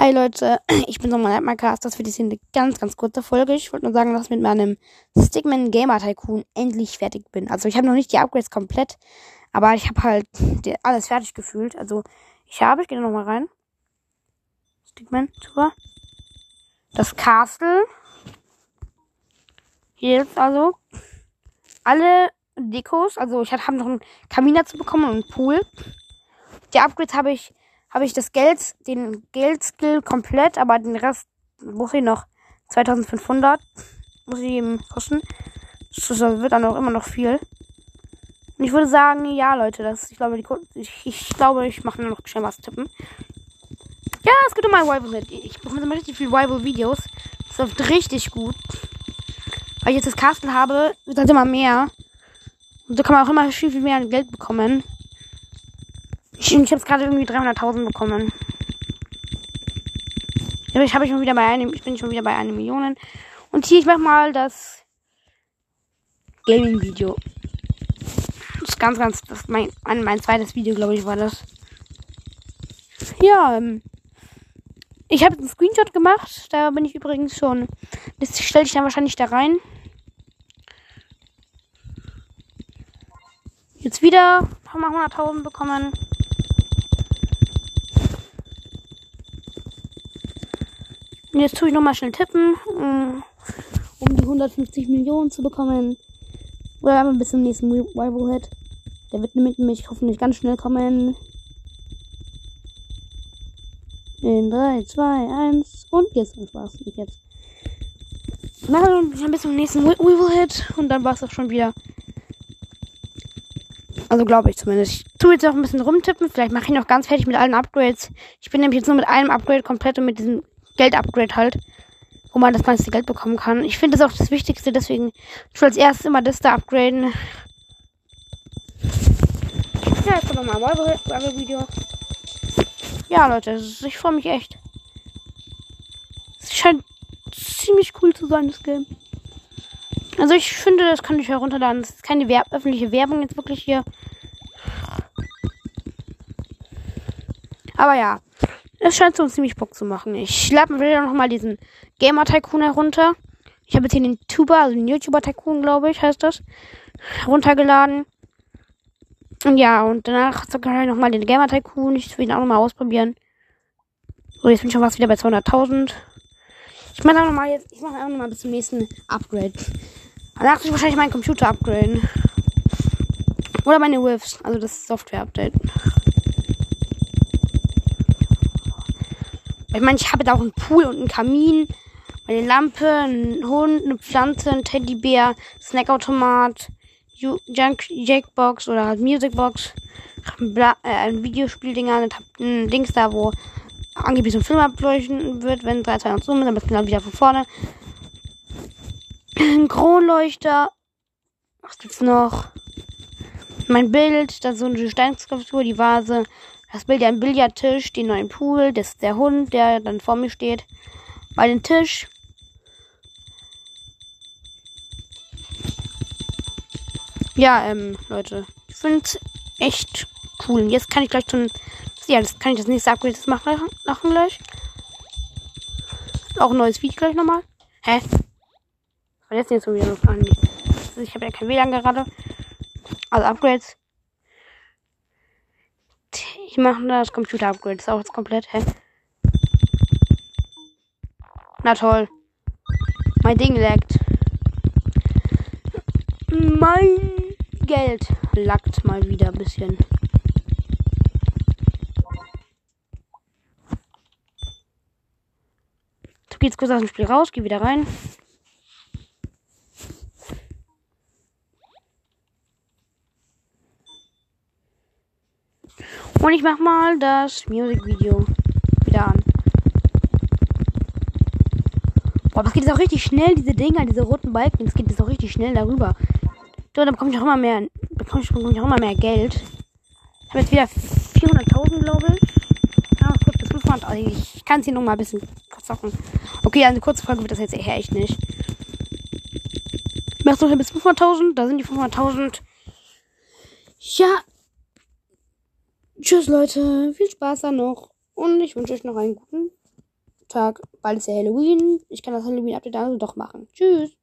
Hi Leute, ich bin Sommer Nightmarecast. Das wird jetzt eine ganz, ganz kurze Folge. Ich wollte nur sagen, dass ich mit meinem Stickman Gamer Tycoon endlich fertig bin. Also ich habe noch nicht die Upgrades komplett, aber ich habe halt alles fertig gefühlt. Also ich habe, ich gehe noch mal rein. Stickman, super. Das Castle. Hier ist also alle Dekos. Also ich habe noch einen Kamin dazu bekommen und einen Pool. Die Upgrades habe ich habe ich das Geld, den Geldskill komplett, aber den Rest muss ich noch 2500 muss ich ihm kosten. Das wird dann auch immer noch viel. Und ich würde sagen, ja, Leute, das, ich glaube, die, ich, ich glaube, ich mache nur noch schnell was tippen. Ja, es geht um mein Rival. Ich bekomme immer richtig viele Rival-Videos. Das läuft richtig gut. Weil ich jetzt das Castle habe, wird halt immer mehr. Und so kann man auch immer viel, viel mehr Geld bekommen. Ich, ich habe gerade irgendwie 300.000 bekommen. Ich habe schon wieder bei einem, ich bin schon wieder bei einer Million. Und hier, ich mach mal das Gaming-Video. Das ist ganz, ganz, das ist mein, mein zweites Video, glaube ich, war das. Ja, ähm, ich habe einen Screenshot gemacht. Da bin ich übrigens schon. Das stelle ich dann wahrscheinlich da rein. Jetzt wieder haben wir 100.000 bekommen. Und jetzt tue ich nochmal schnell tippen, um die 150 Millionen zu bekommen. Oder aber bis zum nächsten Rival Hit. Der wird nämlich hoffentlich ganz schnell kommen. In 3, 2, 1 und jetzt und war's nicht jetzt. Dann bis zum nächsten Rival Hit und dann war es auch schon wieder. Also glaube ich zumindest. Ich tue jetzt auch ein bisschen rumtippen. Vielleicht mache ich noch ganz fertig mit allen Upgrades. Ich bin nämlich jetzt nur mit einem Upgrade komplett und mit diesem Geld-Upgrade halt, wo man das meiste Geld bekommen kann. Ich finde das auch das Wichtigste, deswegen ich will als erstes immer das da upgraden. Ja, jetzt kommt nochmal ein Video. Ja, Leute, ich freue mich echt. Es scheint ziemlich cool zu sein, das Game. Also ich finde, das kann ich herunterladen. Das ist keine Werb öffentliche Werbung jetzt wirklich hier. Aber ja. Es scheint so ziemlich Bock zu machen. Ich lade mir wieder nochmal diesen Gamer Tycoon herunter. Ich habe jetzt hier den Tuber, also den YouTuber Tycoon, glaube ich, heißt das, heruntergeladen. Und ja, und danach kann ich nochmal den Gamer Tycoon. Ich will ihn auch nochmal ausprobieren. So, jetzt bin ich schon fast wieder bei 200.000. Ich mache auch nochmal jetzt, ich mache auch nochmal bis zum nächsten Upgrade. Danach will ich wahrscheinlich meinen Computer upgraden. Oder meine Whiffs, also das Software-Update. Ich meine, ich habe da auch einen Pool und einen Kamin, eine Lampe, einen Hund, eine Pflanze, einen Teddybär, Snackautomat, Jackbox oder halt Musicbox, ein, Bla äh, ein Videospieldinger, ein Dings da, wo angeblich so ein Film ableuchten wird, wenn 3, 2, 1 so ist, dann genau wieder von vorne. Ein Kronleuchter. Was gibt's noch? Mein Bild, da ist so eine Steinskulptur, die Vase, das Bild ja ein Billardtisch, den neuen Pool, das der Hund, der dann vor mir steht. Bei dem Tisch. Ja, ähm, Leute. Ich finde echt cool. Jetzt kann ich gleich schon. Ja, das kann ich das nächste Upgrade machen, machen gleich. Auch ein neues Video gleich nochmal. Hä? War jetzt jetzt schon wieder los? Ich habe ja kein WLAN gerade. Also Upgrades. Ich mache das Computer-Upgrade. Ist auch jetzt komplett. Hä? Na toll. Mein Ding laggt. Mein Geld laggt mal wieder ein bisschen. Du gehst kurz aus dem Spiel raus, geh wieder rein. Und ich mach mal das Music Video wieder an. Boah, das geht jetzt auch richtig schnell, diese Dinger, diese roten Balken. Das geht jetzt auch richtig schnell darüber. So, dann bekomme ich auch immer mehr, bekomme ich, bekomme ich auch immer mehr Geld. Ich habe jetzt wieder 400.000, glaube ich. Ja, kurz bis 500. Also ich kann es hier noch mal ein bisschen zocken. Okay, also eine kurze Folge wird das jetzt eher echt nicht. Ich mache noch bis 500.000. Da sind die 500.000. Ja, Tschüss Leute, viel Spaß da noch und ich wünsche euch noch einen guten Tag. Bald ist ja Halloween. Ich kann das Halloween-Update also doch machen. Tschüss.